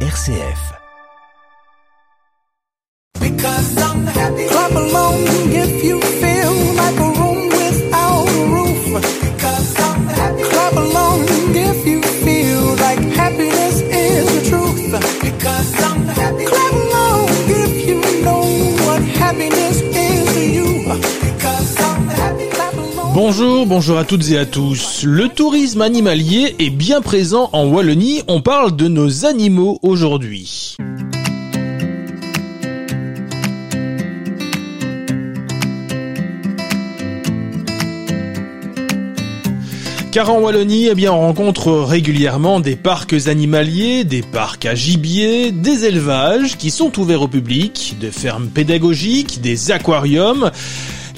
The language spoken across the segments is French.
RCF. Because I'm happy. Clap along if you feel Bonjour, bonjour à toutes et à tous. Le tourisme animalier est bien présent en Wallonie. On parle de nos animaux aujourd'hui. Car en Wallonie, eh on rencontre régulièrement des parcs animaliers, des parcs à gibier, des élevages qui sont ouverts au public, des fermes pédagogiques, des aquariums.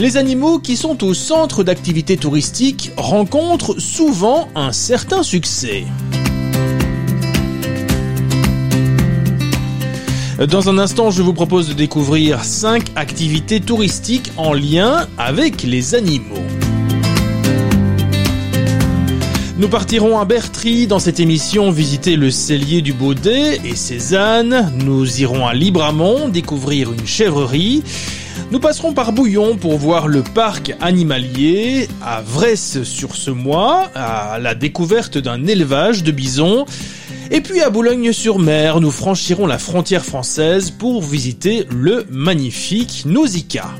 Les animaux qui sont au centre d'activités touristiques rencontrent souvent un certain succès. Dans un instant, je vous propose de découvrir 5 activités touristiques en lien avec les animaux. Nous partirons à Bertry dans cette émission visiter le cellier du Baudet et ses ânes. Nous irons à Libramont découvrir une chèvrerie. Nous passerons par Bouillon pour voir le parc animalier, à Vresse sur ce mois, à la découverte d'un élevage de bisons. Et puis à Boulogne-sur-Mer, nous franchirons la frontière française pour visiter le magnifique Nausicaa.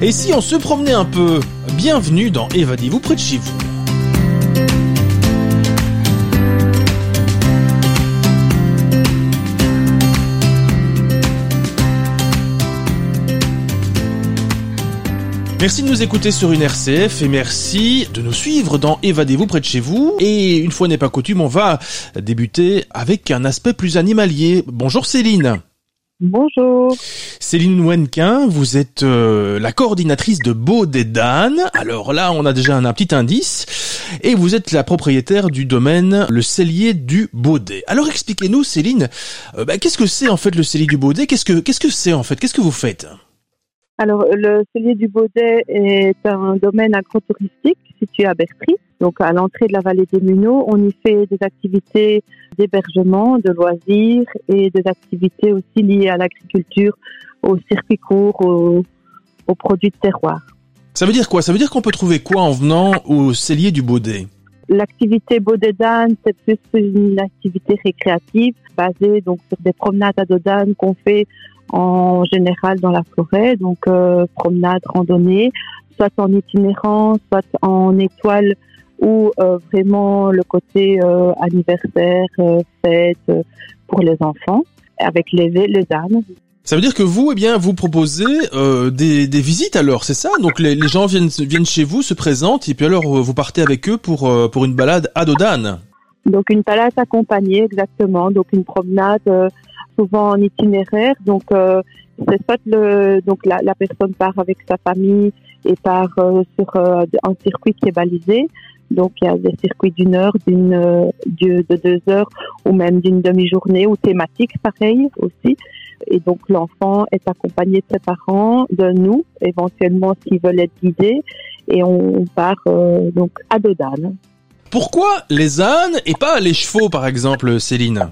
Et si on se promenait un peu Bienvenue dans Évadez-vous près de chez vous. Merci de nous écouter sur une RCF et merci de nous suivre dans Évadez-vous près de chez vous. Et une fois n'est pas coutume, on va débuter avec un aspect plus animalier. Bonjour Céline. Bonjour. Céline Wenquin, vous êtes euh, la coordinatrice de Beau des Dan. Alors là, on a déjà un, un, petit indice. Et vous êtes la propriétaire du domaine Le Cellier du Baudet. Alors expliquez-nous, Céline, euh, bah, qu'est-ce que c'est en fait le Cellier du Baudet? Qu'est-ce que qu'est-ce que c'est en fait? Qu'est-ce que vous faites? Alors, le Cellier du Baudet est un domaine agro-touristique situé à Bertry, donc à l'entrée de la vallée des Muneaux. On y fait des activités d'hébergement, de loisirs et des activités aussi liées à l'agriculture, aux circuits courts, aux, aux, produits de terroir. Ça veut dire quoi? Ça veut dire qu'on peut trouver quoi en venant au cellier du Baudet? L'activité Baudet d'âne, c'est plus une activité récréative basée donc sur des promenades à dos d'âne qu'on fait en général dans la forêt, donc euh, promenade, randonnée, soit en itinérant, soit en étoile ou euh, vraiment le côté euh, anniversaire, fête pour les enfants, avec les, les ânes. Ça veut dire que vous, eh bien, vous proposez des, des, visites alors, c'est ça? Donc les, les, gens viennent, viennent chez vous, se présentent, et puis alors vous partez avec eux pour, pour une balade à dos d'âne Donc une balade accompagnée, exactement. Donc une promenade souvent en itinéraire. Donc c'est soit le, donc la, personne part avec sa famille et part sur un circuit qui est balisé, donc il y a des circuits d'une heure, d'une de, de deux heures ou même d'une demi-journée ou thématique pareil aussi. Et donc l'enfant est accompagné de ses parents, de nous, éventuellement s'ils veulent être guidés, et on part euh, donc à dos d'âne. Pourquoi les ânes et pas les chevaux par exemple, Céline?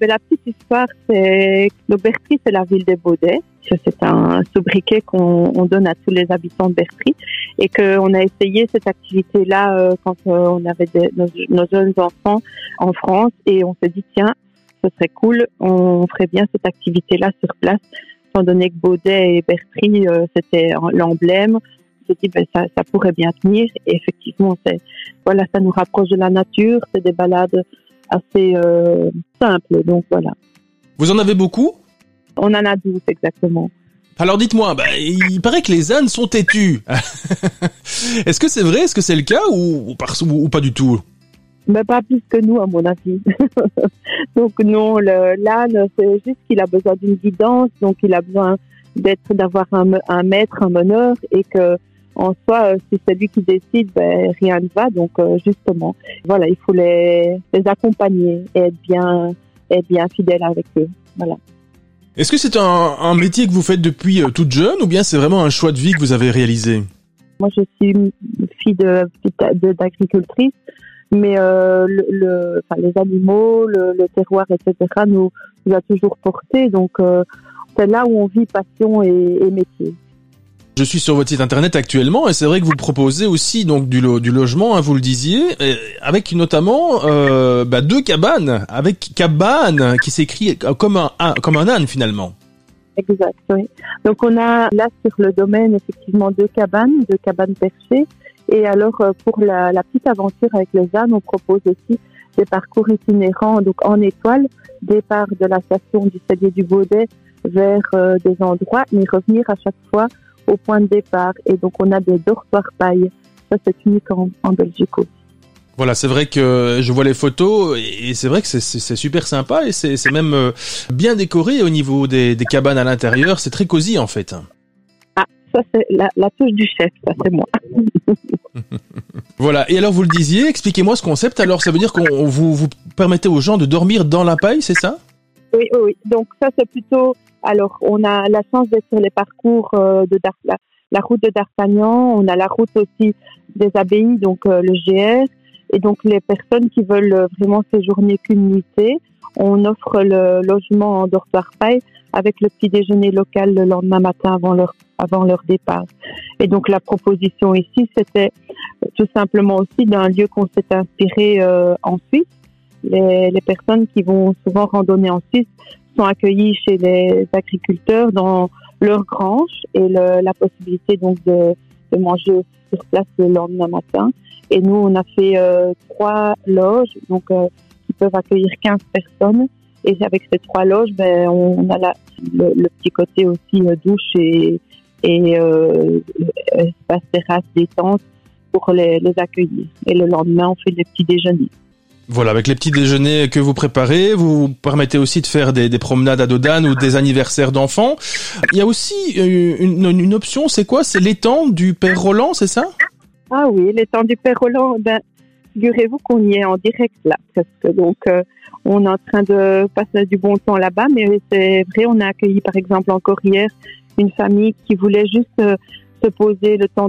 Ah, La petite histoire, c'est que c'est la ville des Baudets c'est un sobriquet qu'on donne à tous les habitants de Bertry et qu'on a essayé cette activité-là euh, quand euh, on avait des, nos, nos, jeunes enfants en France. Et on s'est dit tiens, ce serait cool, on ferait bien cette activité-là sur place, étant donné que Baudet et Bertry euh, c'était l'emblème. On s'est dit ben, ça, ça pourrait bien tenir. Et effectivement c'est voilà ça nous rapproche de la nature, c'est des balades assez simples donc voilà. Vous en avez beaucoup? On en a 12 exactement. Alors dites-moi, bah, il paraît que les ânes sont têtus. Est-ce que c'est vrai? Est-ce que c'est le cas ou, ou, ou pas du tout? Mais pas plus que nous, à mon avis. donc non, l'âne, c'est juste qu'il a besoin d'une guidance, donc il a besoin d'être, d'avoir un, un, maître, un meneur, et que en soi, euh, si c'est lui qui décide, ben, rien ne va. Donc euh, justement, voilà, il faut les, les accompagner et être bien, être bien fidèle avec eux. Voilà. Est-ce que c'est un, un, métier que vous faites depuis euh, toute jeune ou bien c'est vraiment un choix de vie que vous avez réalisé? Moi, je suis fille de d'agricultrice, mais euh, le, le enfin, les animaux, le, le, terroir, etc. nous, nous a toujours porté. Donc euh, c'est là où on vit passion et, et métier. Je suis sur votre site internet actuellement et c'est vrai que vous proposez aussi donc du, lo du logement, hein, vous le disiez, avec notamment euh, bah, deux cabanes, avec cabane qui s'écrit comme un, comme un âne finalement. Exact, oui. Donc on a là sur le domaine effectivement deux cabanes, deux cabanes perchées. Et alors euh, pour la, la petite aventure avec les ânes, on propose aussi des parcours itinérants, donc en étoile, départ de la station du Salier du Baudet vers euh, des endroits, mais revenir à chaque fois au point de départ. Et donc, on a des dortoirs paille. Ça, c'est unique en, en Belgique aussi. Voilà, c'est vrai que je vois les photos et c'est vrai que c'est super sympa et c'est même euh, bien décoré au niveau des, des cabanes à l'intérieur. C'est très cosy en fait. Ah, ça c'est la, la, touche du chef, ça c'est moi. voilà, et alors vous le disiez, expliquez-moi ce concept. Alors ça veut dire qu'on vous, vous permettez aux gens de dormir dans la paille, c'est ça? Oui, oui. Donc ça c'est plutôt alors, on a la chance d'être sur les parcours euh, de la, route de D'Artagnan, on a la route aussi des abbayes, donc euh, le GR. Et donc, les personnes qui veulent vraiment séjourner qu'une nuitée, on offre le logement en dortoir paille avec le petit déjeuner local le lendemain matin avant leur, avant leur départ. Et donc, la proposition ici, c'était tout simplement aussi d'un lieu qu'on s'est inspiré euh, en Suisse. Les, les, personnes qui vont souvent randonner en Suisse sont accueillis chez les agriculteurs dans leur grange et la possibilité donc de, manger sur place le lendemain matin. Et nous, on a fait euh, trois loges donc euh, qui peuvent accueillir 15 personnes. Et avec ces trois loges, ben, on a le, petit côté aussi euh, douche et, et espace terrasse détente pour les, les accueillir. Et le lendemain, on fait des petits déjeuners. Voilà, avec les petits déjeuners que vous préparez, vous permettez aussi de faire des, des promenades à Dodane ou des anniversaires d'enfants. Il y a aussi euh, une, option, c'est quoi? C'est l'étang du Père Roland, c'est ça? Ah oui, l'étang du Père Roland. Ben, figurez-vous qu'on y est en direct là, parce que donc euh, on est en train de passer du bon temps là-bas, mais c'est vrai, on a accueilli par exemple encore hier une famille qui voulait juste euh, se poser le temps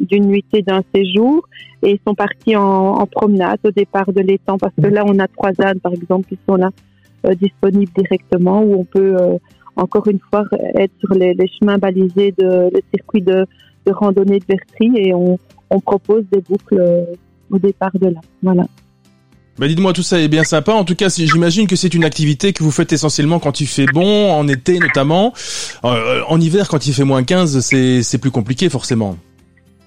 d'une nuitée, d'un séjour, et ils sont partis en, en, promenade au départ de l'étang, parce que là, on a trois ânes, par exemple, qui sont là euh, disponibles directement, où on peut euh, encore une fois être sur les, chemins balisés de le circuit de, de randonnée de Vertry, et on, on propose des boucles euh, au départ de là. Voilà. Bah dites-moi, tout ça est bien sympa. En tout cas, j'imagine que c'est une activité que vous faites essentiellement quand il fait bon, en été notamment. Euh, en hiver, quand il fait moins 15, c'est plus compliqué forcément.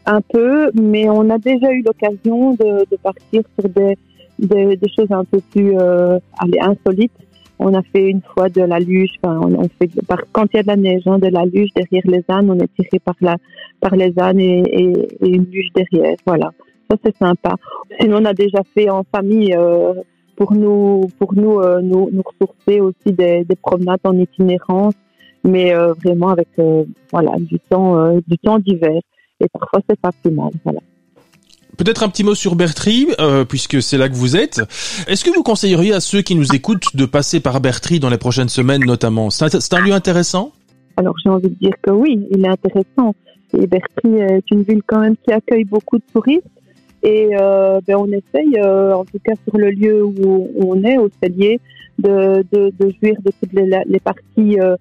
Un peu, mais on a déjà eu l'occasion de, partir sur des, des, choses un peu plus euh, insolites. On a fait une fois de la luge, enfin, on, fait quand il y a de la neige, hein, de la luge derrière les ânes, on est tiré par la par les ânes et, et une luge derrière, voilà ça c'est sympa. Sinon, on a déjà fait en famille euh, pour nous, pour nous, euh, nous, nous, ressourcer aussi des, des, promenades en itinérance, mais euh, vraiment avec voilà du temps, du temps d'hiver. Et parfois, c'est pas plus mal. Voilà. Peut-être un petit mot sur Bertry, euh, puisque c'est là que vous êtes. Est-ce que vous conseilleriez à ceux qui nous écoutent de passer par Bertry dans les prochaines semaines notamment? C'est un, un, lieu intéressant? Alors j'ai envie de dire que oui, il est intéressant. Et Bertry est une ville quand même qui accueille beaucoup de touristes. Et euh, ben on essaye, euh, en tout cas sur le lieu où, on est, au cellier, de, de, de, jouir de toutes les, les parties, euh,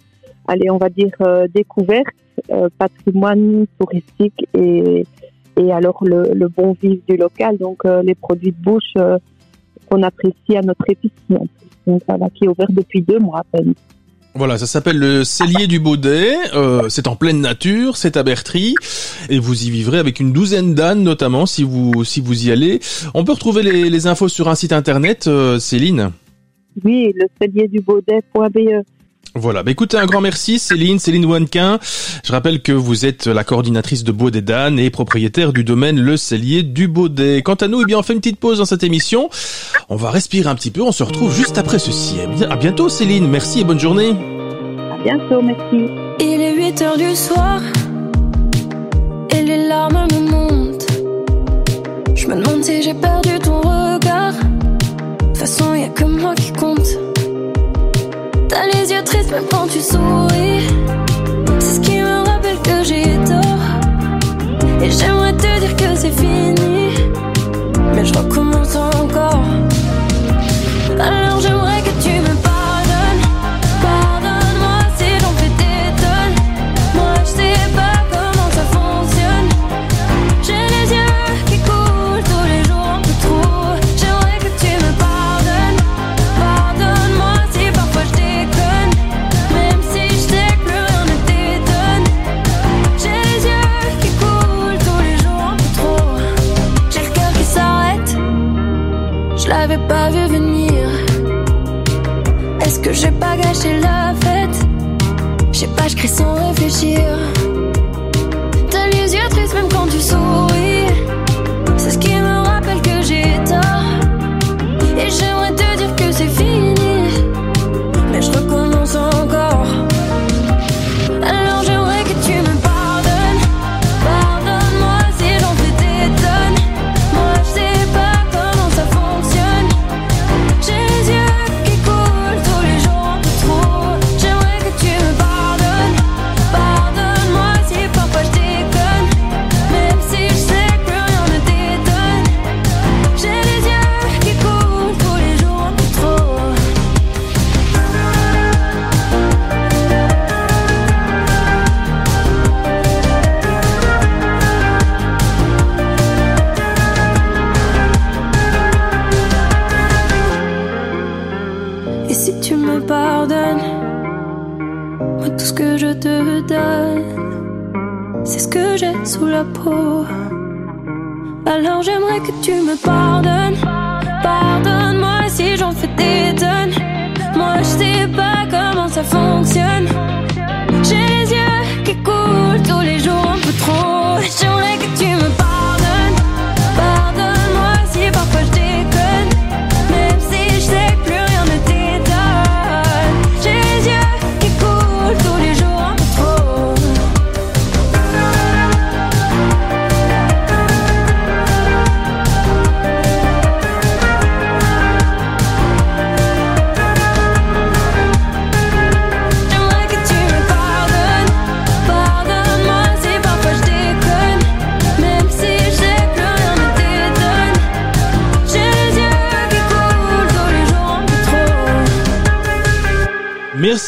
allez, on va dire, euh, découvertes, euh, patrimoine touristique et, et alors le, le bon vivre du local, donc euh, les produits de bouche qu'on apprécie à notre épicerie en plus. Donc voilà, qui est ouvert depuis deux mois à peine. Voilà, ça s'appelle le cellier du Baudet. Euh, c'est en pleine nature, c'est à Bertry, et vous y vivrez avec une douzaine d'ânes notamment si vous si vous y allez. On peut retrouver les, infos sur un site internet, euh, Céline? Oui, le cellier du Baudet.be. Voilà, bah écoutez, un grand merci Céline, Céline Wanquin. Je rappelle que vous êtes la coordinatrice de Baudet d'Anne et propriétaire du domaine Le Cellier du Baudet. Quant à nous, eh bien, on fait une petite pause dans cette émission. On va respirer un petit peu, on se retrouve juste après ceci. À bientôt Céline, merci et bonne journée. À bientôt, merci. Il est 8 heures du soir et les larmes me montent. Je me demande si j'ai perdu ton regard. De toute façon, y a que moi qui compte. T'as les yeux tristes même quand tu souris. C'est ce qui me rappelle que j'ai tort. Et j'aimerais te dire que c'est fini. Mais je recommence encore. Alors j'aimerais que j'ai pas gâché la fête Je sais pas, je sans réfléchir. T'as les yeux tristes même quand tu souris.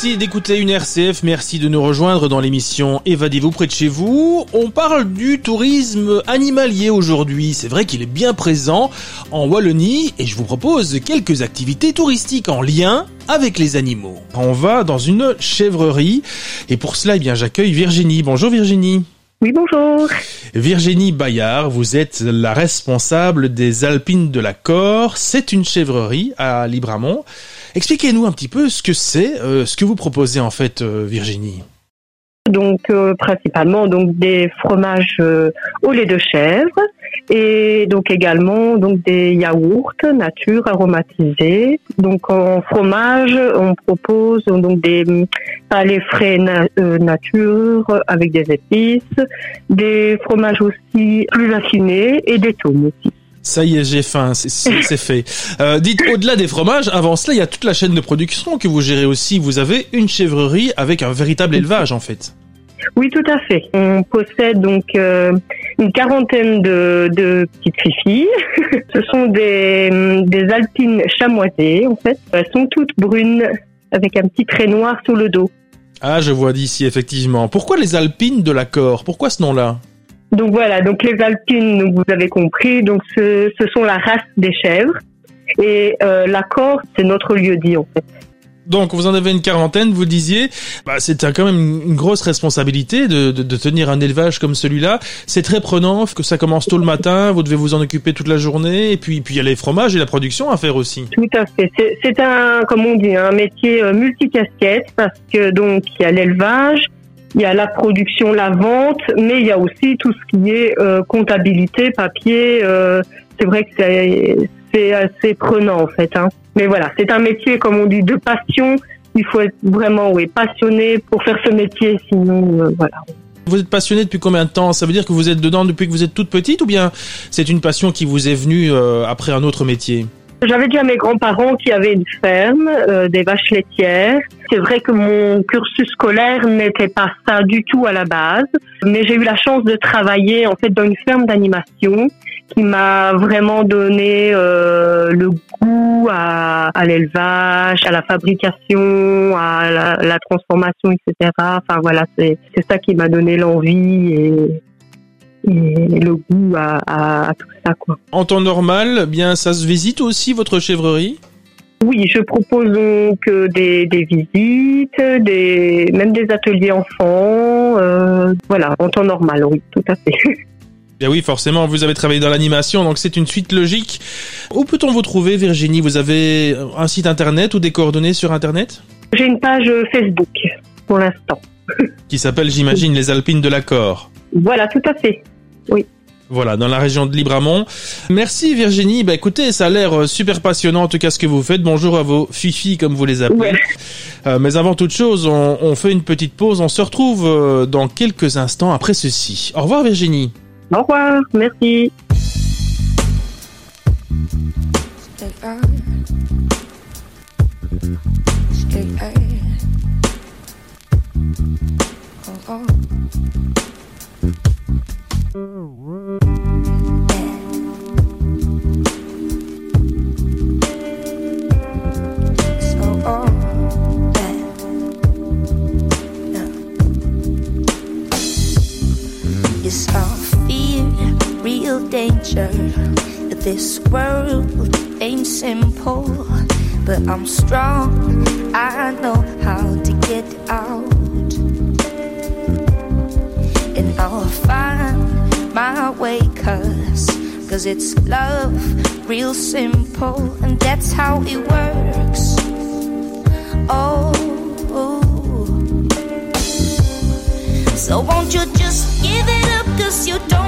Merci d'écouter une RCF, merci de nous rejoindre dans l'émission Évadez-vous près de chez vous. On parle du tourisme animalier aujourd'hui. C'est vrai qu'il est bien présent en Wallonie et je vous propose quelques activités touristiques en lien avec les animaux. On va dans une chèvrerie et pour cela, eh bien, j'accueille Virginie. Bonjour Virginie. Oui, bonjour. Virginie Bayard, vous êtes la responsable des Alpines de la Corse. C'est une chèvrerie à Libramont. Expliquez-nous un petit peu ce que c'est, euh, ce que vous proposez en fait, euh, Virginie. Donc euh, principalement donc des fromages au lait de chèvre et donc également donc des yaourts nature aromatisés. Donc en fromage, on propose donc des palais frais na- nature avec des épices, des fromages aussi plus affinés et des tômes aussi. Ça y est, j'ai faim, c'est- fait. Euh, dites, au-delà des fromages, avant cela, il y a toute la chaîne de production que vous gérez aussi. Vous avez une chèvrerie avec un véritable élevage en fait. Oui, tout à fait. On possède donc euh, une quarantaine de, de petites filles. Ce sont des, des alpines chamoisées, en fait. Elles sont toutes brunes avec un petit trait noir sur le dos. Ah, je vois d'ici, effectivement. Pourquoi les Alpines de l'accord Pourquoi ce nom-là? Donc voilà, donc les alpines, donc vous avez compris, donc ce, ce sont la race des chèvres. Et euh, l'accord, c'est notre lieu dit, en fait. Donc, vous en avez une quarantaine, vous disiez. Bah, c'est quand même une grosse responsabilité de, de, de tenir un élevage comme celui-là. C'est très prenant, que ça commence tôt le matin, vous devez vous en occuper toute la journée, et puis puis il y a les fromages et la production à faire aussi. Tout à fait. C'est- C'est un, comme on dit, un métier euh, multicasquette parce que donc il y a l'élevage, il y a la production, la vente, mais il y a aussi tout ce qui est euh, comptabilité, papier. euh, c'est vrai que c'est assez prenant en fait. Hein. Mais voilà, c'est un métier comme on dit de passion. Il faut être vraiment passionné pour faire ce métier, sinon euh, voilà. Vous êtes passionné depuis combien de temps? Ça veut dire que vous êtes dedans depuis que vous êtes toute petite, ou bien c'est une passion qui vous est venue après un autre métier? J'avais déjà mes grands-parents qui avaient une ferme, euh, des vaches laitières. C'est vrai que mon cursus scolaire n'était pas ça du tout à la base, mais j'ai eu la chance de travailler en fait dans une ferme d'animation qui m'a vraiment donné euh, le goût à, à l'élevage, à la fabrication, à la, la transformation, etc. Enfin voilà, c'est ça qui m'a donné l'envie et, et le goût à, tout ça. En temps normal, bien ça se visite aussi votre chèvrerie? Oui, je propose euh, donc des, visites, des, même des ateliers enfants, euh, voilà, en temps normal, oui, tout à fait. Bien oui, forcément, vous avez travaillé dans l'animation, donc c'est une suite logique. Où peut-on vous trouver, Virginie? Vous avez euh, un site internet ou des coordonnées sur internet? J'ai une page Facebook pour l'instant. Qui s'appelle, j'imagine, Les Alpines de l'accord. Voilà, tout à fait. Oui. Voilà, dans la région de Libramont. Merci Virginie. Bah écoutez, ça a l'air euh, super passionnant en tout cas ce que vous faites. Bonjour à vos fifi comme vous les appelez. Euh, mais avant toute chose, on, fait une petite pause. On se retrouve euh, dans quelques instants après ceci. Au revoir Virginie. Au revoir, merci. Oh. This world ain't simple, but I'm strong. I know how to get out. my way, cause, cause it's love, real simple, and that's how it works. Oh, so won't you just give it up, cause you don't.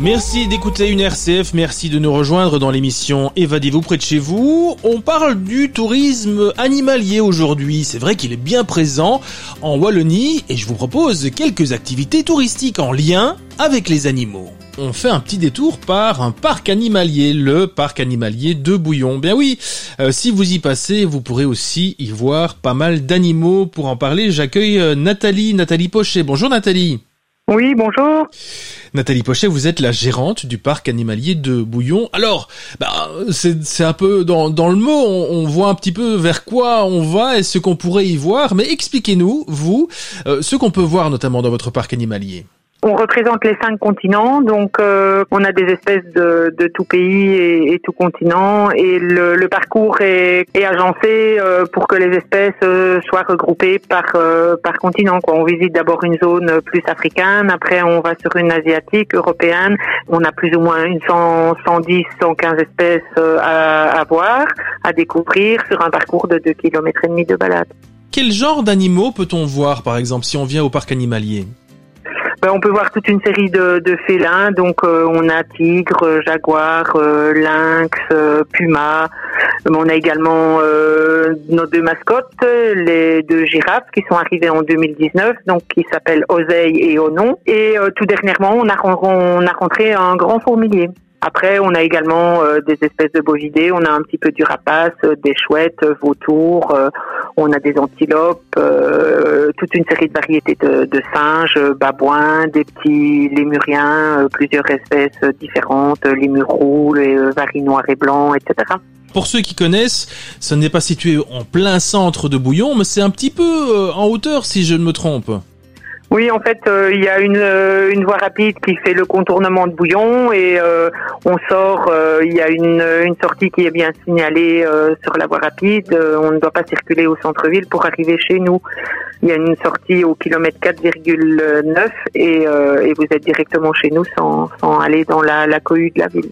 Merci d'écouter une RCF, merci de nous rejoindre dans l'émission Évadez-vous près de chez vous. On parle du tourisme animalier aujourd'hui. C'est vrai qu'il est bien présent en Wallonie et je vous propose quelques activités touristiques en lien avec les animaux. On fait un petit détour par un parc animalier, le parc animalier de Bouillon. Bien oui, euh, si vous y passez, vous pourrez aussi y voir pas mal d'animaux. Pour en parler, j'accueille euh, Nathalie, Nathalie Pochet. Bonjour Nathalie. Oui, bonjour. Nathalie Pochet, vous êtes la gérante du parc animalier de Bouillon. Alors, bah, c'est un peu dans, le mot, on, voit un petit peu vers quoi on va et ce qu'on pourrait y voir, mais expliquez-nous, vous, euh, ce qu'on peut voir notamment dans votre parc animalier. On représente les cinq continents, donc euh, on a des espèces de, de tout pays et, et, tout continent, et le, le parcours est, est agencé euh, pour que les espèces euh, soient regroupées par par continent. Quoi. On visite d'abord une zone plus africaine, après on va sur une asiatique, européenne. On a plus ou moins une 100, 110, 115 espèces à, à voir, à découvrir sur un parcours de 2 km et demi de balade. Quel genre d'animaux peut-on voir, par exemple, si on vient au parc animalier? Ben, on peut voir toute une série de, de félins. Donc, euh, on a tigre, euh, jaguar, euh, lynx, puma. On a également nos deux mascottes, les deux girafes qui sont arrivées en 2019, donc qui s'appellent Oseille et Onon. Et tout dernièrement, on a, on a rentré un grand fourmilier. Après, on a également euh, des espèces de bovidés, on a un petit peu du rapace, euh, des chouettes, euh, vautours, on a des antilopes, toute une série de variétés de, de, singes, babouins, des petits lémuriens, plusieurs espèces différentes, les roux, les varis noirs et blancs, etc. Pour ceux qui connaissent, ce n'est pas situé en plein centre de Bouillon, mais c'est un petit peu en hauteur si je ne me trompe. Oui, en fait, euh, il y a une, euh, une voie rapide qui fait le contournement de Bouillon et euh, on sort. Il y a une, une sortie qui est bien signalée sur la voie rapide. on ne doit pas circuler au centre-ville pour arriver chez nous. Il y a une sortie au kilomètre 4,9 et, et vous êtes directement chez nous sans, sans aller dans la, la cohue de la ville.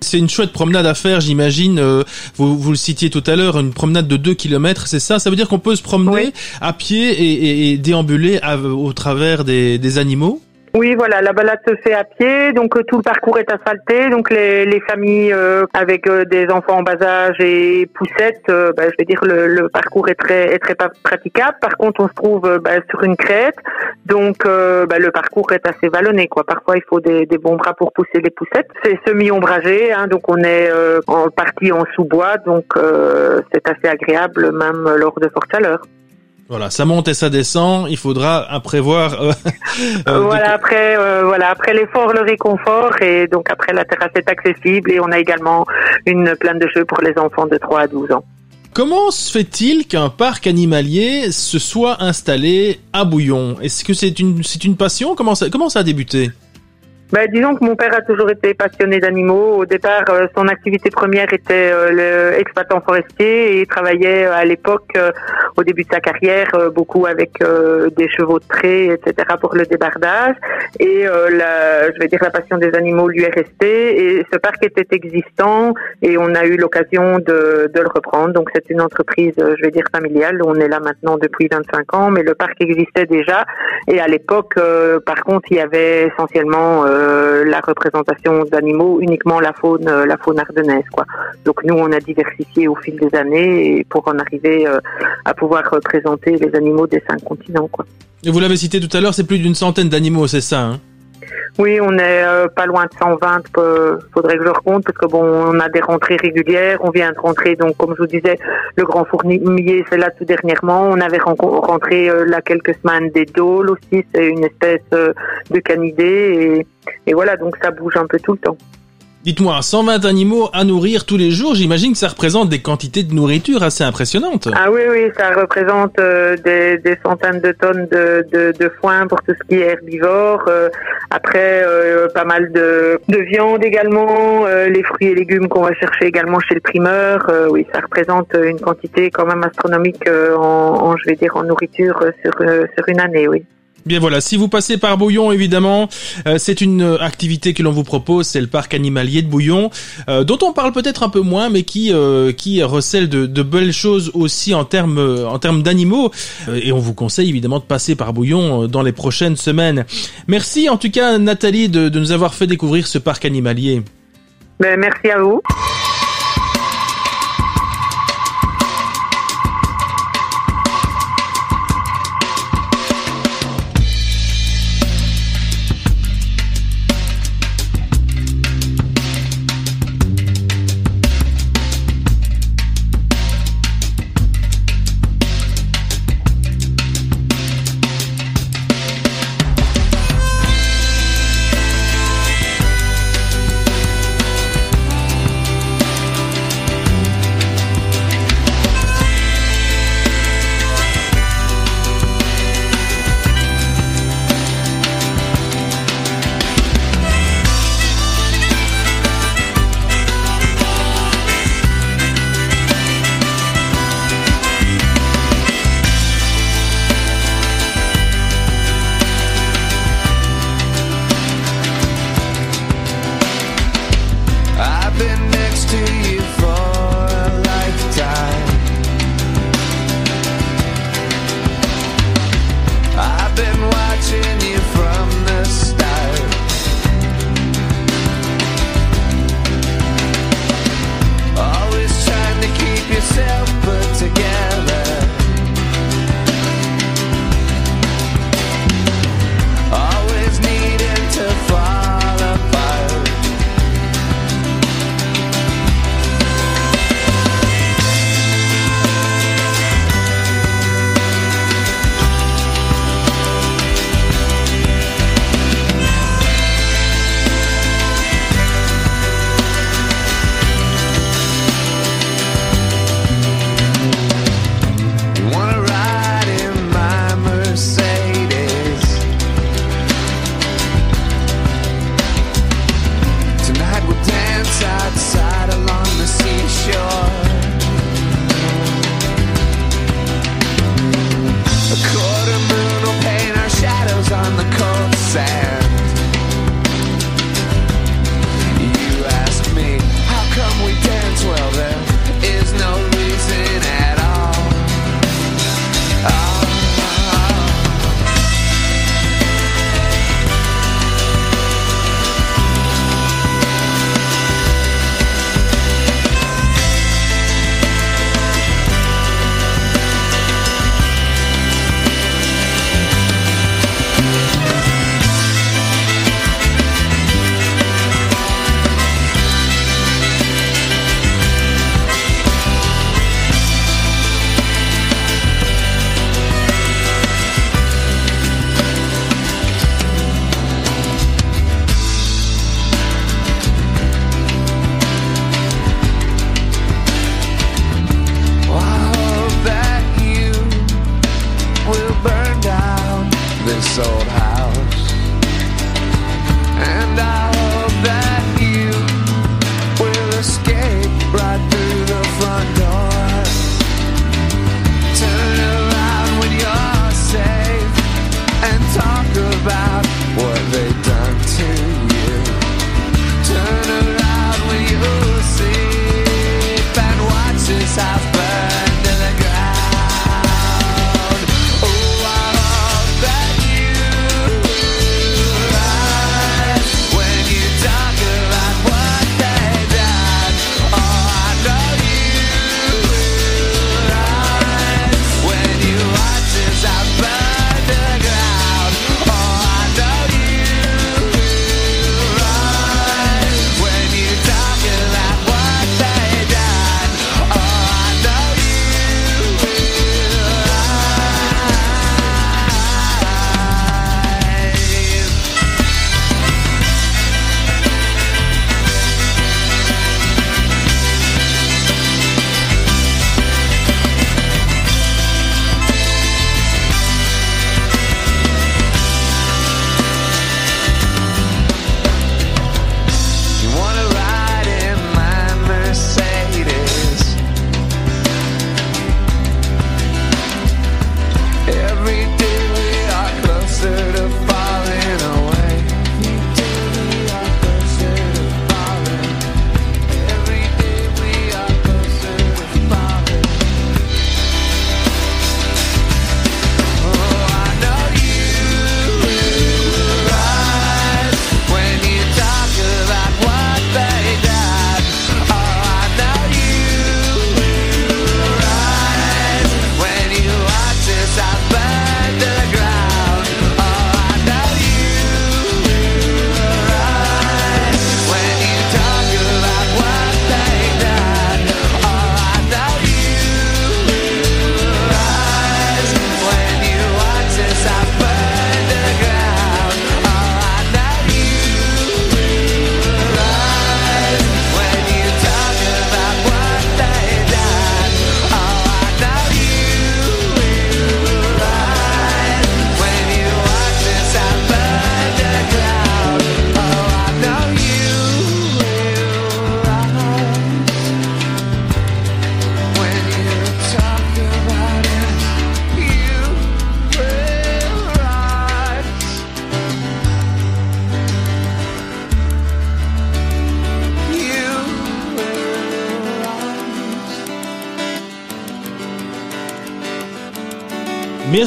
C'est une chouette promenade à faire, j'imagine. Euh, vous, vous le citiez tout à l'heure, une promenade de 2 km, c'est ça? Ça veut dire qu'on peut se promener à pied et, et, déambuler au travers des, des animaux? Oui, voilà, la balade se fait à pied, donc euh, tout le parcours est asphalté, donc les, les familles euh, avec euh, des enfants en bas âge et poussettes, bah, je veux dire le, le, parcours est très est très praticable. Par contre, on se trouve bah, sur une crête, donc bah, le parcours est assez vallonné, quoi. Parfois, il faut des, des bons bras pour pousser les poussettes. C'est semi-ombragé, hein, donc on est en partie en sous-bois, donc c'est assez agréable même lors de forte chaleur. Voilà, ça monte et ça descend. Il faudra prévoir. Euh, euh, voilà, après, euh, voilà, après l'effort, le réconfort, et donc après la terrasse est accessible et on a également une plaine de jeux pour les enfants de 3 à 12 ans. Comment se fait-il qu'un parc animalier se soit installé à Bouillon? Est-ce que c'est une c'est une passion? Comment ça comment ça a débuté? Ben, disons que mon père a toujours été passionné d'animaux. Au départ, euh, son activité première était euh, l'exploitant forestier et il travaillait euh, à l'époque, au début de sa carrière, beaucoup avec des chevaux de trait, etc. pour le débardage. Et la, je vais dire la passion des animaux lui est restée. Et ce parc était existant et on a eu l'occasion de, de, le reprendre. Donc c'est une entreprise, je vais dire familiale. On est là maintenant depuis 25 ans, mais le parc existait déjà. Et à l'époque, par contre, il y avait essentiellement euh, la représentation d'animaux, uniquement la faune, euh, la faune ardennaise, quoi. Donc nous, on a diversifié au fil des années et pour en arriver euh, à pouvoir représenter les animaux des cinq continents, quoi. Et vous l'avez cité tout à l'heure, c'est plus d'une centaine d'animaux, c'est ça hein? Oui, on est pas loin de 120. faudrait que je recompte parce que bon, on a des rentrées régulières. On vient de rentrer, donc comme je vous disais, le grand fourmilier, c'est là tout dernièrement. On avait rentré là quelques semaines des dôles aussi. C'est une espèce de canidés et et voilà, donc ça bouge un peu tout le temps. Dites-moi, 120 animaux à nourrir tous les jours, j'imagine que ça représente des quantités de nourriture assez impressionnantes. Ah oui, oui, ça représente euh, des, centaines de tonnes de, de, foin pour tout ce qui est herbivore. Euh, après, euh, pas mal de, de viande également, les fruits et légumes qu'on va chercher également chez le primeur. oui, ça représente une quantité quand même astronomique en, je vais dire, en nourriture sur, sur une année, oui. Bien voilà, si vous passez par Bouillon, évidemment, euh, c'est une euh, activité que l'on vous propose, c'est le parc animalier de Bouillon, euh, dont on parle peut-être un peu moins, mais qui qui recèle de, belles choses aussi en termes en termes d'animaux. et on vous conseille évidemment de passer par Bouillon dans les prochaines semaines. Merci en tout cas Nathalie de, de nous avoir fait découvrir ce parc animalier. Ben, merci à vous.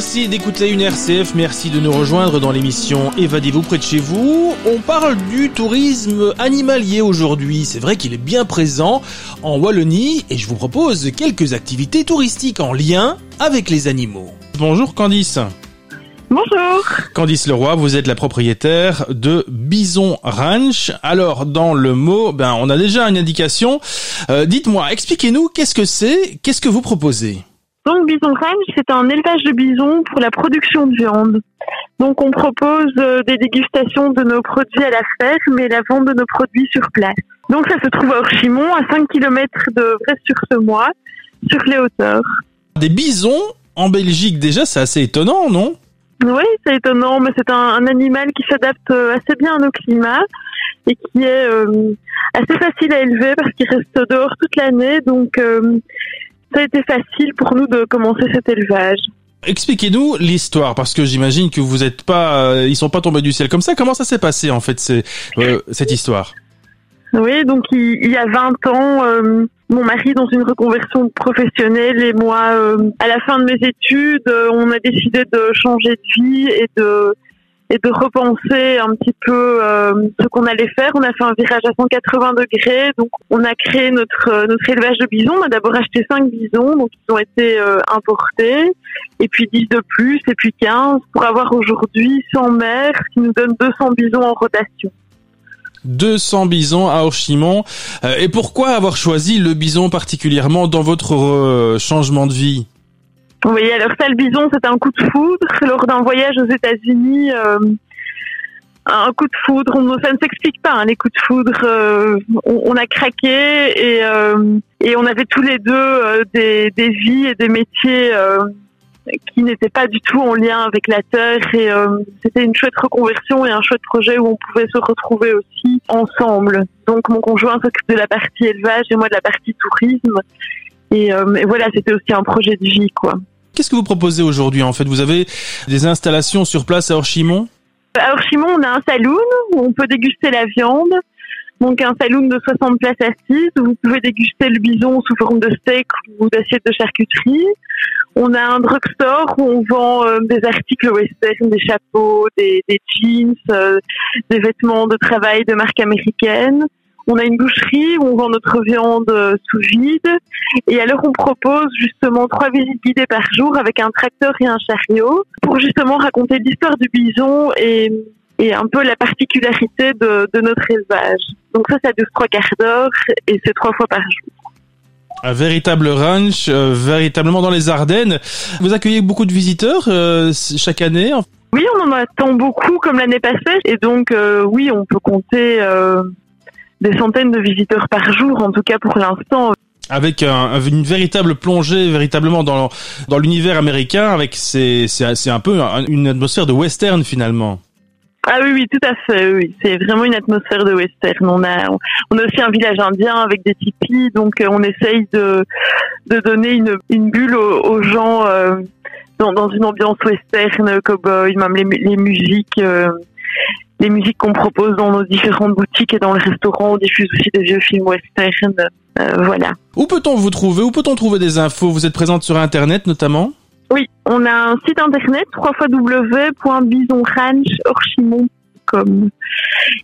Merci d'écouter une RCF, merci de nous rejoindre dans l'émission Évadez-vous près de chez vous. On parle du tourisme animalier aujourd'hui. C'est vrai qu'il est bien présent en Wallonie et je vous propose quelques activités touristiques en lien avec les animaux. Bonjour Candice. Bonjour. Candice Leroy, vous êtes la propriétaire de Bison Ranch. Alors, dans le mot, ben, on a déjà une indication. Euh, dites-moi, expliquez-nous, qu'est-ce que c'est? Qu'est-ce que vous proposez? Donc Bison Ranch, c'est un élevage de bisons pour la production de viande. Donc on propose euh, des dégustations de nos produits à la ferme et la vente de nos produits sur place. Donc ça se trouve à Orchimont, à 5 km de Vresse-sur-Semois, sur les hauteurs. Des bisons en Belgique, déjà, c'est assez étonnant, non? Oui, c'est étonnant, mais c'est un, un animal qui s'adapte euh, assez bien à nos climats et qui est euh, assez facile à élever parce qu'il reste dehors toute l'année. Donc euh, ça a été facile pour nous de commencer cet élevage. Expliquez-nous l'histoire, parce que j'imagine que vous êtes pas, euh, ils sont pas tombés du ciel comme ça. Comment ça s'est passé en fait, c'est, euh, cette histoire? Oui, donc il, il y a 20 ans, euh, mon mari dans une reconversion professionnelle et moi, euh, à la fin de mes études, on a décidé de changer de vie et de et de repenser un petit peu euh, ce qu'on allait faire. On a fait un virage à 180 degrés, donc on a créé notre euh, notre élevage de bisons. On a d'abord acheté 5 bisons, donc ils ont été euh, importés, et puis 10 de plus, et puis 15, pour avoir aujourd'hui 100 mères, qui nous donne 200 bisons en rotation. 200 bisons à Orchimont. Et pourquoi avoir choisi le bison particulièrement dans votre changement de vie? Oui, alors ça, le bison, c'est un coup de foudre. Lors d'un voyage aux États-Unis, euh, un coup de foudre, on- ça ne s'explique pas, hein, les coups de foudre. euh, on, on a craqué et, euh, et on avait tous les deux euh, des, des vies et des métiers euh, qui n'étaient pas du tout en lien avec la terre. Et euh, c'était une chouette reconversion et un chouette projet où on pouvait se retrouver aussi ensemble. Donc mon conjoint s'occupe de la partie élevage et moi de la partie tourisme. Et, euh, et voilà, c'était aussi un projet de vie, quoi. Qu'est-ce que vous proposez aujourd'hui en fait? Vous avez des installations sur place à Orchimont? À Orchimont, on a un saloon où on peut déguster la viande. Donc un saloon de 60 places assises où vous pouvez déguster le bison sous forme de steak ou d'assiette de charcuterie. On a un drugstore où on vend euh, des articles western, des chapeaux, des, jeans, euh, des vêtements de travail de marque américaine. On a une boucherie où on vend notre viande euh, sous vide. Et alors on propose justement trois visites guidées par jour avec un tracteur et un chariot pour justement raconter l'histoire du bison et, et un peu la particularité de, de notre élevage. Donc ça, ça dure trois quarts d'heure et c'est trois fois par jour. Un véritable ranch, euh, véritablement dans les Ardennes. Vous accueillez beaucoup de visiteurs euh, chaque année Oui, on en attend beaucoup comme l'année passée et donc euh, oui, on peut compter euh, des centaines de visiteurs par jour, en tout cas pour l'instant. avec un- une véritable plongée véritablement dans, dans l'univers américain avec c'est c'est un peu un- une atmosphère de western finalement. Ah oui, oui, tout à fait. Oui, c'est vraiment une atmosphère de western. On a, on a aussi un village indien avec des tipis, donc euh, on essaye de, de donner une, une bulle aux, aux gens euh, dans, dans une ambiance western, cowboy, même les musiques, euh, les musiques qu'on propose dans nos différentes boutiques et dans le restaurant. On diffuse aussi des vieux films western. Euh, voilà. Où peut-on vous trouver? Où peut-on trouver des infos? Vous êtes présente sur internet notamment? Oui, on a un site internet www.bisonranchorchimont.com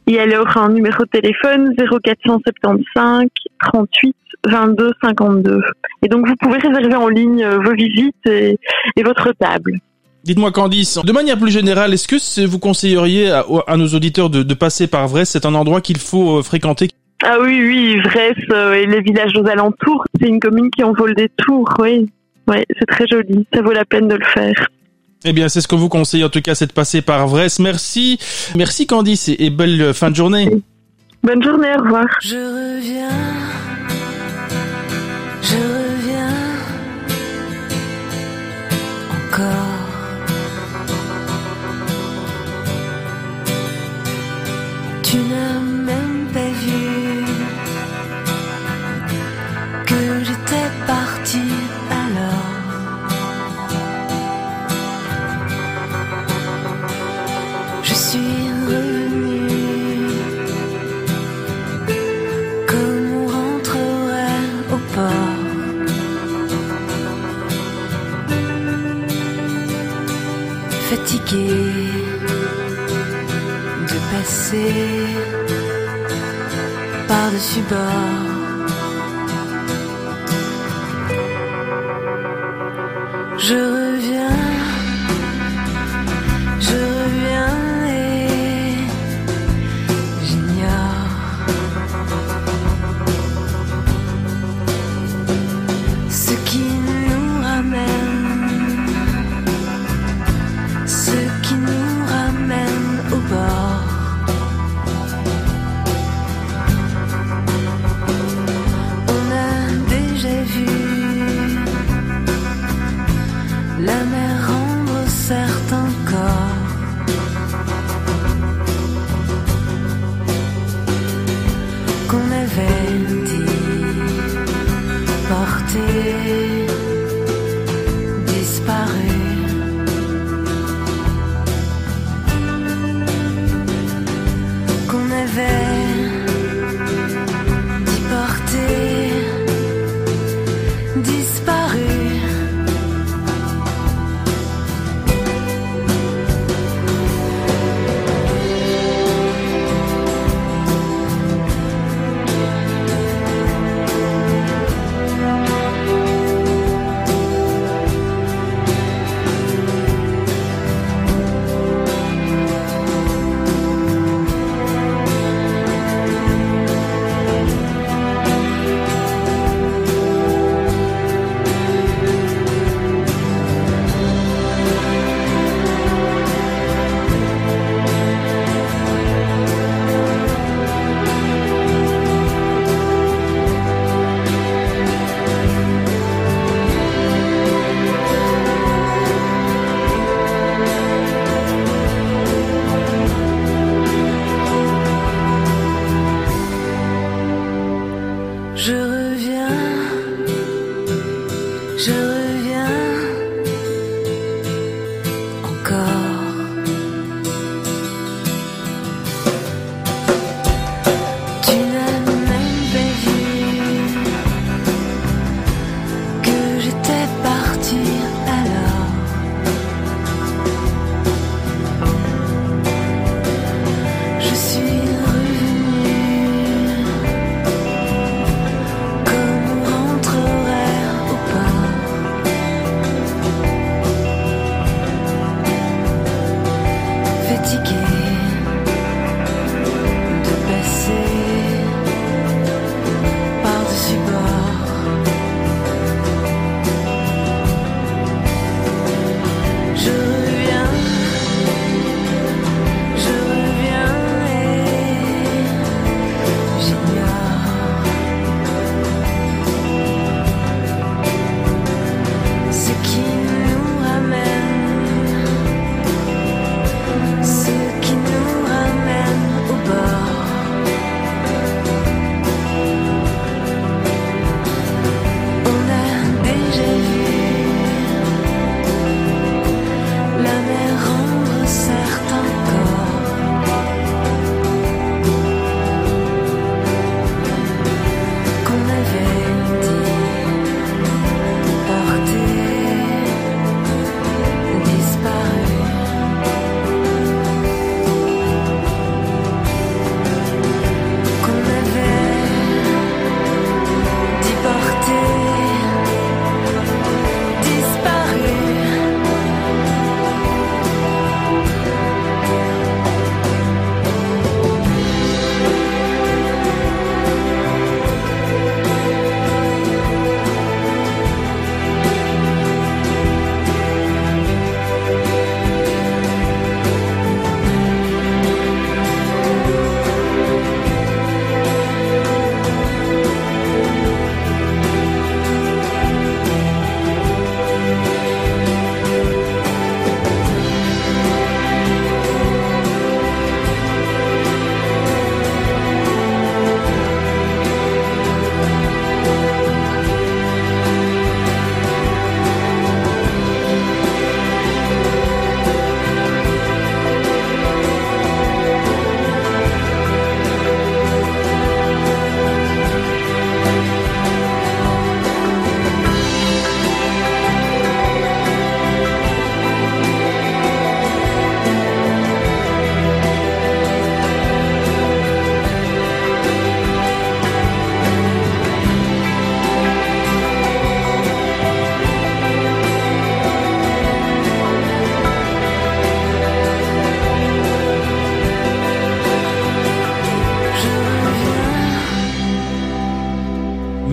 et alors un numéro de téléphone 0475 38 22 52. Et donc vous pouvez réserver en ligne euh, vos visites et, et votre table. Dites-moi Candice, de manière plus générale, est-ce que vous conseilleriez à, à nos auditeurs de, de passer par Vresse? C'est un endroit qu'il faut euh, fréquenter Ah oui, oui, Vresse euh, et les villages aux alentours, c'est une commune qui en vaut le détour, oui. Oui, c'est très joli, ça vaut la peine de le faire. Eh bien, c'est ce que vous conseille en tout cas, c'est de passer par Vresse. Merci, merci Candice et, et belle euh, fin de journée. Bonne journée, au revoir. Je reviens, je reviens encore. Tu n'as même pas vu que j'étais parti alors. Je suis revenu comme on rentrerait au port. Fatigué de passer par-dessus bord. Je reviens,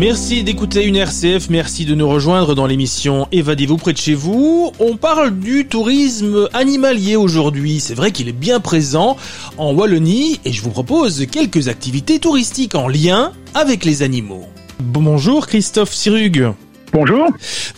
Merci d'écouter une RCF, merci de nous rejoindre dans l'émission Évadez-vous près de chez vous. On parle du tourisme animalier aujourd'hui. C'est vrai qu'il est bien présent en Wallonie et je vous propose quelques activités touristiques en lien avec les animaux. Bonjour Christophe Sirug. Bonjour.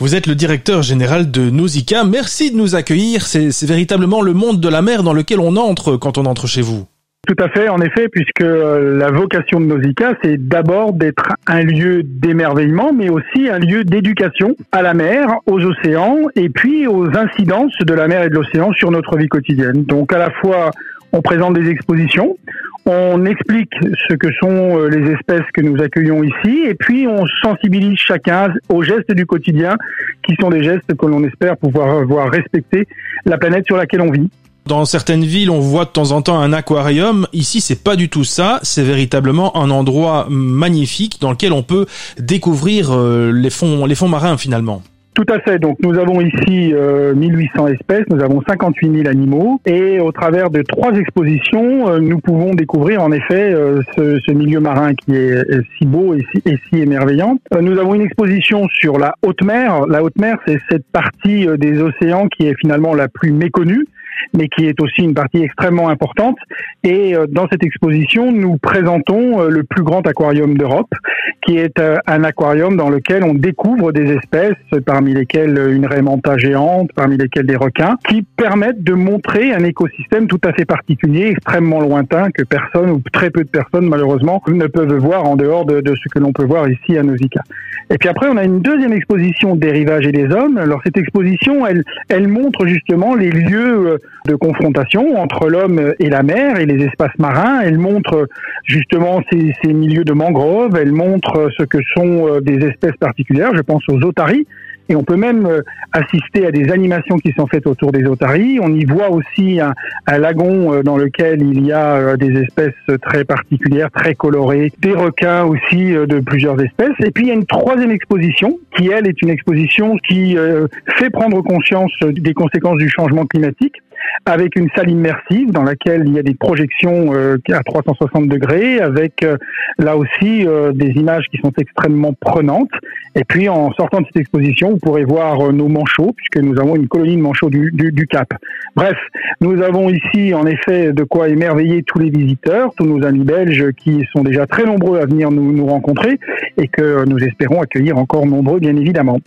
Vous êtes le directeur général de Nausicaa. Merci de nous accueillir. C'est véritablement le monde de la mer dans lequel on entre quand on entre chez vous. Tout à fait, en effet, puisque euh, la vocation de Nausicaa, c'est d'abord d'être un lieu d'émerveillement, mais aussi un lieu d'éducation à la mer, aux océans, et puis aux incidences de la mer et de l'océan sur notre vie quotidienne. Donc à la fois, on présente des expositions, on explique ce que sont euh, les espèces que nous accueillons ici, et puis on sensibilise chacun aux gestes du quotidien, qui sont des gestes que l'on espère pouvoir voir respecter la planète sur laquelle on vit. Dans certaines villes, on voit de temps en temps un aquarium. Ici, c'est pas du tout ça. C'est véritablement un endroit magnifique dans lequel on peut découvrir euh, les fonds, les fonds marins finalement. Tout à fait. Donc nous avons ici 1800 euh, espèces, nous avons 58 000 animaux et au travers de trois expositions, euh, nous pouvons découvrir en effet ce, ce, milieu marin qui est, si beau et si, et si émerveillant. nous avons une exposition sur la haute mer. La haute mer, c'est cette partie des océans qui est finalement la plus méconnue mais qui est aussi une partie extrêmement importante. Et euh, dans cette exposition, nous présentons euh, le plus grand aquarium d'Europe, qui est euh, un aquarium dans lequel on découvre des espèces, parmi lesquelles une raimanta géante, parmi lesquelles des requins, qui permettent de montrer un écosystème tout à fait particulier, extrêmement lointain, que personne ou très peu de personnes malheureusement ne peuvent voir en dehors de, de ce que l'on peut voir ici à Nausicaa. Et puis après, on a une deuxième exposition des rivages et des hommes. Alors cette exposition, elle, elle montre justement les lieux de confrontation entre l'homme et la mer et les espaces marins. Elle montre justement ces, milieux de mangroves. Elle montre ce que sont euh, des espèces particulières. Je pense aux otaries et on peut même euh, assister à des animations qui sont faites autour des otaries. On y voit aussi un, un lagon euh, dans lequel il y a des espèces très particulières, très colorées, des requins aussi de plusieurs espèces. Et puis il y a une troisième exposition qui, elle, est une exposition qui fait prendre conscience des conséquences du changement climatique avec une salle immersive dans laquelle il y a des projections euh, à 360 degrés, avec euh, là aussi euh, des images qui sont extrêmement prenantes. Et puis en sortant de cette exposition, vous pourrez voir nos manchots, puisque nous avons une colonie de manchots du, Cap. Bref, nous avons ici en effet de quoi émerveiller tous les visiteurs, tous nos amis belges qui sont déjà très nombreux à venir nous rencontrer et que nous espérons accueillir encore nombreux bien évidemment.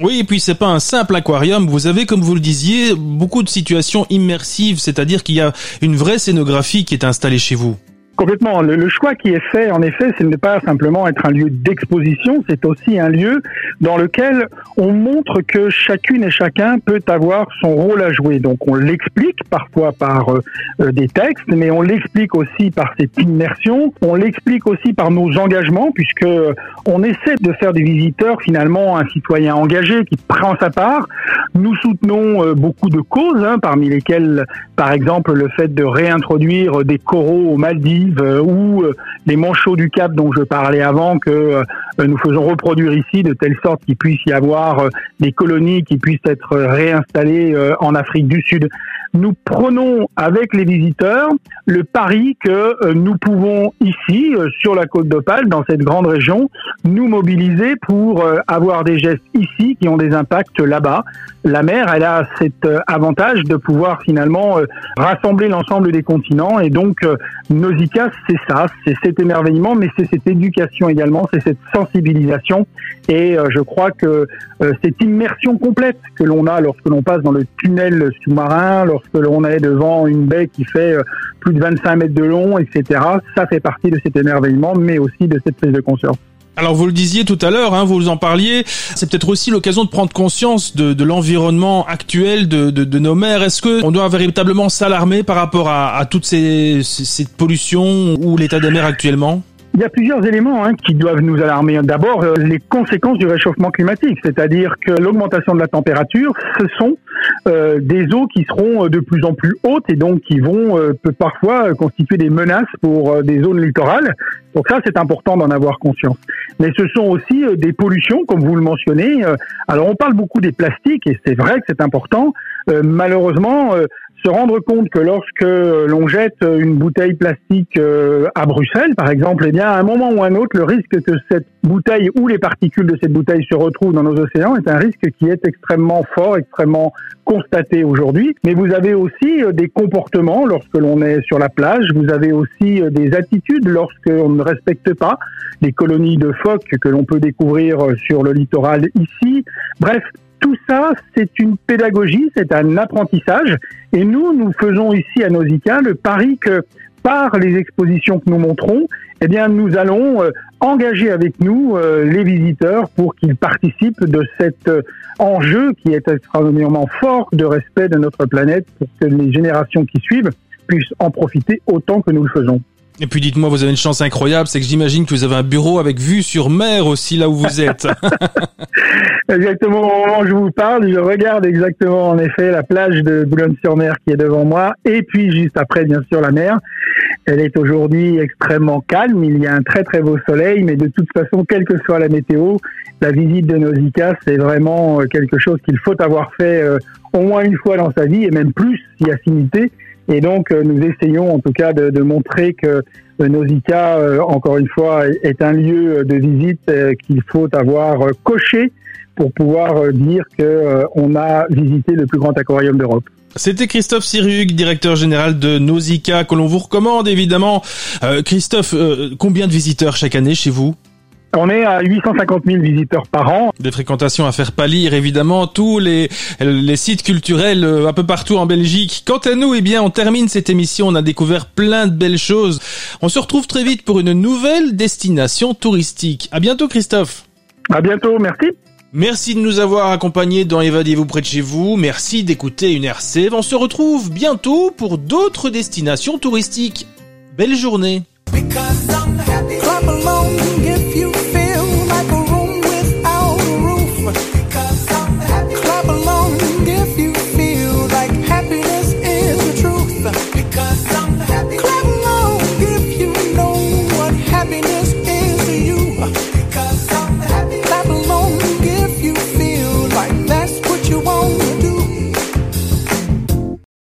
Oui, et puis c'est pas un simple aquarium. Vous avez, comme vous le disiez, beaucoup de situations immersives, c'est-à-dire qu'il y a une vraie scénographie qui est installée chez vous. Complètement. Le, choix qui est fait, en effet, ce n'est pas simplement être un lieu d'exposition, c'est aussi un lieu dans lequel on montre que chacune et chacun peut avoir son rôle à jouer. Donc on l'explique parfois par euh, euh, des textes, mais on l'explique aussi par cette immersion, on l'explique aussi par nos engagements, puisque euh, on essaie de faire des visiteurs finalement un citoyen engagé qui prend sa part. Nous soutenons beaucoup de causes, hein, parmi lesquelles, par exemple, le fait de réintroduire des coraux aux Maldives euh, ou euh, les manchots du Cap dont je parlais avant que euh, nous faisons reproduire ici de telle sorte qu'il puisse y avoir des colonies qui puissent être réinstallées en Afrique du Sud. Nous prenons avec les visiteurs le pari que nous pouvons ici, sur la côte d'Opale, dans cette grande région, nous mobiliser pour avoir des gestes ici qui ont des impacts là-bas. La mer, elle a cet avantage de pouvoir finalement rassembler l'ensemble des continents et donc Nausicaa c'est ça, c'est cet émerveillement, mais c'est cette éducation également, c'est cette sensibilisation. Et euh, je crois que euh, cette immersion complète que l'on a lorsque l'on passe dans le tunnel sous-marin, lorsque l'on est devant une baie qui fait euh, plus de 25 mètres de long, etc., ça fait partie de cet émerveillement, mais aussi de cette prise de conscience. Alors vous le disiez tout à l'heure, hein, vous en parliez, c'est peut-être aussi l'occasion de prendre conscience de, l'environnement actuel de, de, nos mers. Est-ce que on doit véritablement s'alarmer par rapport à, à toutes ces, ces, cette pollution ou l'état des mers actuellement? Il y a plusieurs éléments hein, qui doivent nous alarmer. D'abord, euh, les conséquences du réchauffement climatique, c'est-à-dire que l'augmentation de la température, ce sont euh, des eaux qui seront euh, de plus en plus hautes et donc qui vont euh, parfois constituer des menaces pour des zones littorales. Donc ça, c'est important d'en avoir conscience. Mais ce sont aussi des pollutions, comme vous le mentionnez. Alors on parle beaucoup des plastiques et c'est vrai que c'est important. malheureusement, se rendre compte que lorsque l'on jette une bouteille plastique euh, à Bruxelles, par exemple, eh bien, à un moment ou à un autre, le risque que cette bouteille ou les particules de cette bouteille se retrouvent dans nos océans est un risque qui est extrêmement fort, extrêmement constaté aujourd'hui. Mais vous avez aussi euh, des comportements lorsque l'on est sur la plage, vous avez aussi euh, des attitudes lorsque on ne respecte pas les colonies de phoques que l'on peut découvrir sur le littoral ici. Bref, tout ça, c'est une pédagogie, c'est un apprentissage. Et nous, nous faisons ici à Nausicaa le pari que par les expositions que nous montrons, eh bien, nous allons euh, engager avec nous euh, les visiteurs pour qu'ils participent de cet euh, enjeu qui est extrêmement fort de respect de notre planète pour que les générations qui suivent puissent en profiter autant que nous le faisons. Et puis dites-moi, vous avez une chance incroyable, c'est que j'imagine que vous avez un bureau avec vue sur mer aussi là où vous êtes. exactement au moment où je vous parle, je regarde exactement en effet la plage de Boulogne-sur-Mer qui est devant moi, et puis juste après bien sûr la mer. Elle est aujourd'hui extrêmement calme, il y a un très très beau soleil, mais de toute façon, quelle que soit la météo, la visite de Nausicaa, c'est vraiment euh, quelque chose qu'il faut avoir fait euh, au moins une fois dans sa vie, et même plus si affinité. Et donc, euh, nous essayons en tout cas de, montrer que euh, Nausicaa, euh, encore une fois, est un lieu de visite qu'il faut avoir coché pour pouvoir dire qu'on a visité le plus grand aquarium d'Europe. C'était Christophe Sirug, directeur général de Nausicaa, que l'on vous recommande évidemment. Christophe, combien de visiteurs chaque année chez vous? On est à 850 000 visiteurs par an. Des fréquentations à faire pâlir évidemment tous les, les sites culturels euh, un peu partout en Belgique. Quant à nous, eh bien, on termine cette émission. On a découvert plein de belles choses. On se retrouve très vite pour une nouvelle destination touristique. À bientôt, Christophe. À bientôt. Merci. Merci de nous avoir accompagnés dans Évadez-vous près de chez vous. Merci d'écouter une RC. On se retrouve bientôt pour d'autres destinations touristiques. Belle journée.